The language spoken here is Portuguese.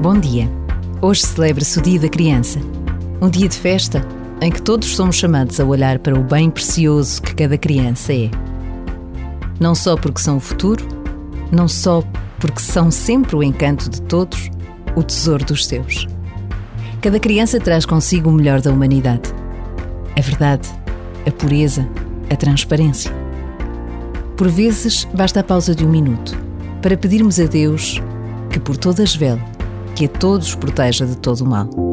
Bom dia. Hoje celebra-se o Dia da Criança. Um dia de festa em que todos somos chamados a olhar para o bem precioso que cada criança é. Não só porque são o futuro, não só porque são sempre o encanto de todos, o tesouro dos seus. Cada criança traz consigo o melhor da humanidade: a verdade, a pureza, a transparência. Por vezes, basta a pausa de um minuto para pedirmos a Deus que por todas vele, que a todos proteja de todo o mal.